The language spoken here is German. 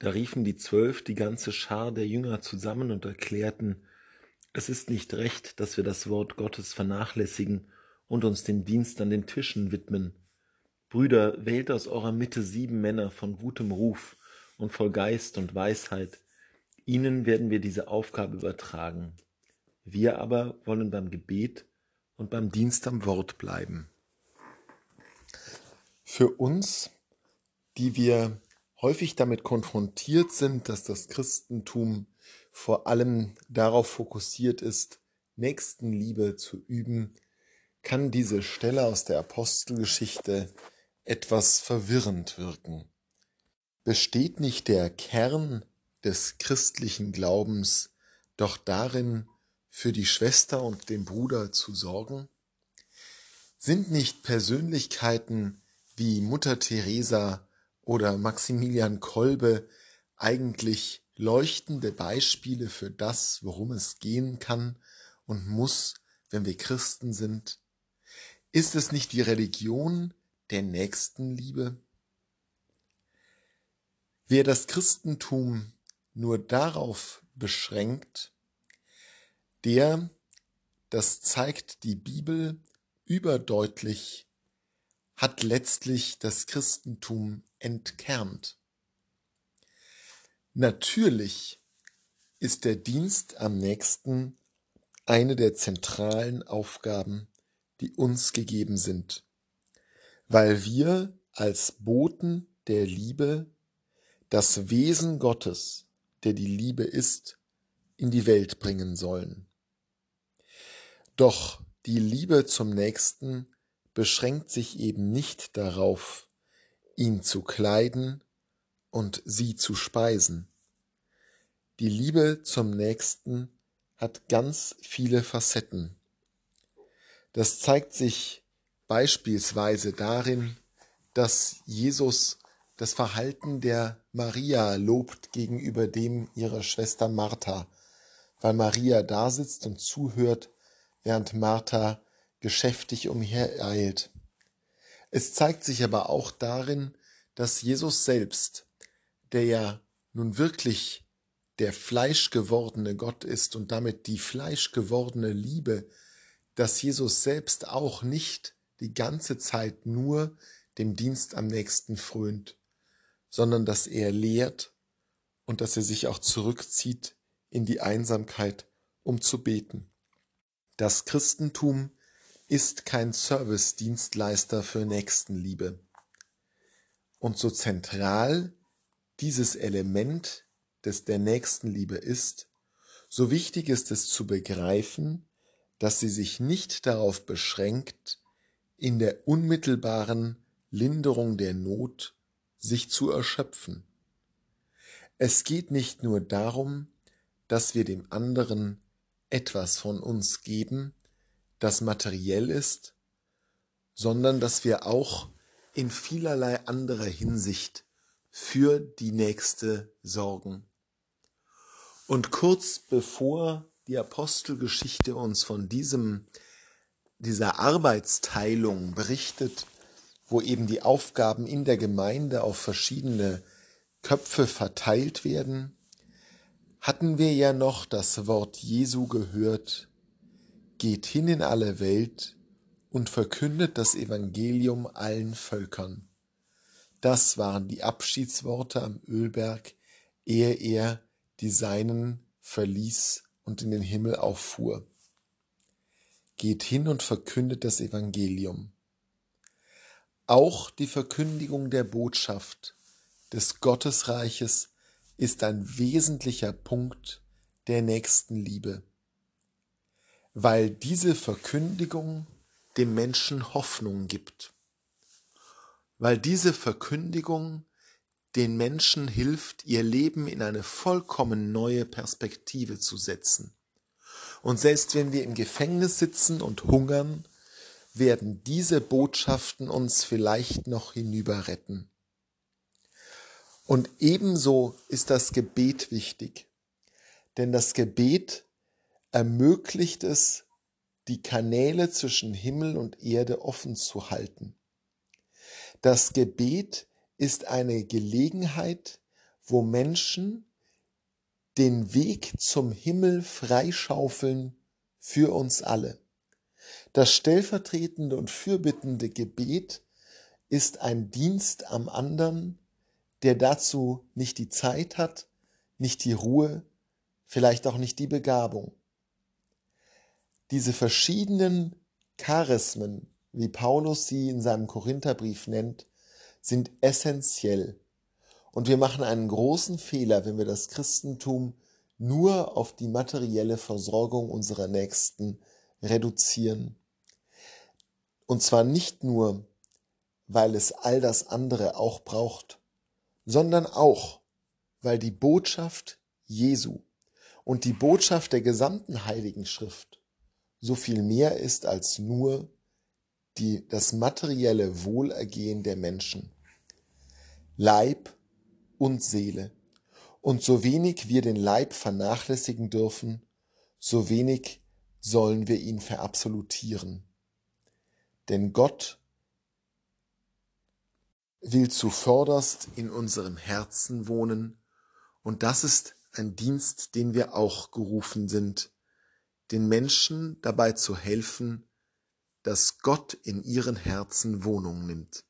Da riefen die Zwölf die ganze Schar der Jünger zusammen und erklärten, es ist nicht recht, dass wir das Wort Gottes vernachlässigen und uns dem Dienst an den Tischen widmen. Brüder, wählt aus eurer Mitte sieben Männer von gutem Ruf und voll Geist und Weisheit. Ihnen werden wir diese Aufgabe übertragen. Wir aber wollen beim Gebet und beim Dienst am Wort bleiben. Für uns, die wir häufig damit konfrontiert sind, dass das Christentum vor allem darauf fokussiert ist, Nächstenliebe zu üben, kann diese Stelle aus der Apostelgeschichte etwas verwirrend wirken. Besteht nicht der Kern des christlichen Glaubens doch darin, für die Schwester und den Bruder zu sorgen? Sind nicht Persönlichkeiten wie Mutter Teresa oder Maximilian Kolbe eigentlich leuchtende Beispiele für das, worum es gehen kann und muss, wenn wir Christen sind? Ist es nicht die Religion der Nächstenliebe? Wer das Christentum nur darauf beschränkt, der, das zeigt die Bibel überdeutlich, hat letztlich das Christentum entkernt. Natürlich ist der Dienst am nächsten eine der zentralen Aufgaben, die uns gegeben sind, weil wir als Boten der Liebe das Wesen Gottes, der die Liebe ist, in die Welt bringen sollen. Doch die Liebe zum Nächsten beschränkt sich eben nicht darauf, ihn zu kleiden und sie zu speisen. Die Liebe zum Nächsten hat ganz viele Facetten. Das zeigt sich beispielsweise darin, dass Jesus das Verhalten der Maria lobt gegenüber dem ihrer Schwester Martha, weil Maria da sitzt und zuhört, während Martha geschäftig umhereilt. Es zeigt sich aber auch darin, dass Jesus selbst, der ja nun wirklich der fleischgewordene Gott ist und damit die fleischgewordene Liebe, dass Jesus selbst auch nicht die ganze Zeit nur dem Dienst am nächsten frönt, sondern dass er lehrt und dass er sich auch zurückzieht in die Einsamkeit, um zu beten. Das Christentum ist kein Service-Dienstleister für Nächstenliebe. Und so zentral dieses Element des der Nächstenliebe ist, so wichtig ist es zu begreifen, dass sie sich nicht darauf beschränkt, in der unmittelbaren Linderung der Not sich zu erschöpfen. Es geht nicht nur darum, dass wir dem anderen etwas von uns geben, das materiell ist, sondern dass wir auch in vielerlei anderer Hinsicht für die Nächste sorgen. Und kurz bevor die Apostelgeschichte uns von diesem, dieser Arbeitsteilung berichtet, wo eben die Aufgaben in der Gemeinde auf verschiedene Köpfe verteilt werden, hatten wir ja noch das Wort Jesu gehört, geht hin in alle Welt und verkündet das Evangelium allen Völkern. Das waren die Abschiedsworte am Ölberg, ehe er die Seinen verließ und in den Himmel auffuhr. Geht hin und verkündet das Evangelium. Auch die Verkündigung der Botschaft des Gottesreiches ist ein wesentlicher Punkt der Nächstenliebe weil diese Verkündigung dem Menschen Hoffnung gibt, weil diese Verkündigung den Menschen hilft, ihr Leben in eine vollkommen neue Perspektive zu setzen. Und selbst wenn wir im Gefängnis sitzen und hungern, werden diese Botschaften uns vielleicht noch hinüber retten. Und ebenso ist das Gebet wichtig, denn das Gebet ermöglicht es, die Kanäle zwischen Himmel und Erde offen zu halten. Das Gebet ist eine Gelegenheit, wo Menschen den Weg zum Himmel freischaufeln für uns alle. Das stellvertretende und fürbittende Gebet ist ein Dienst am anderen, der dazu nicht die Zeit hat, nicht die Ruhe, vielleicht auch nicht die Begabung. Diese verschiedenen Charismen, wie Paulus sie in seinem Korintherbrief nennt, sind essentiell. Und wir machen einen großen Fehler, wenn wir das Christentum nur auf die materielle Versorgung unserer Nächsten reduzieren. Und zwar nicht nur, weil es all das andere auch braucht, sondern auch, weil die Botschaft Jesu und die Botschaft der gesamten Heiligen Schrift so viel mehr ist als nur die, das materielle Wohlergehen der Menschen. Leib und Seele. Und so wenig wir den Leib vernachlässigen dürfen, so wenig sollen wir ihn verabsolutieren. Denn Gott will zuvörderst in unserem Herzen wohnen, und das ist ein Dienst, den wir auch gerufen sind, den Menschen dabei zu helfen, dass Gott in ihren Herzen Wohnung nimmt.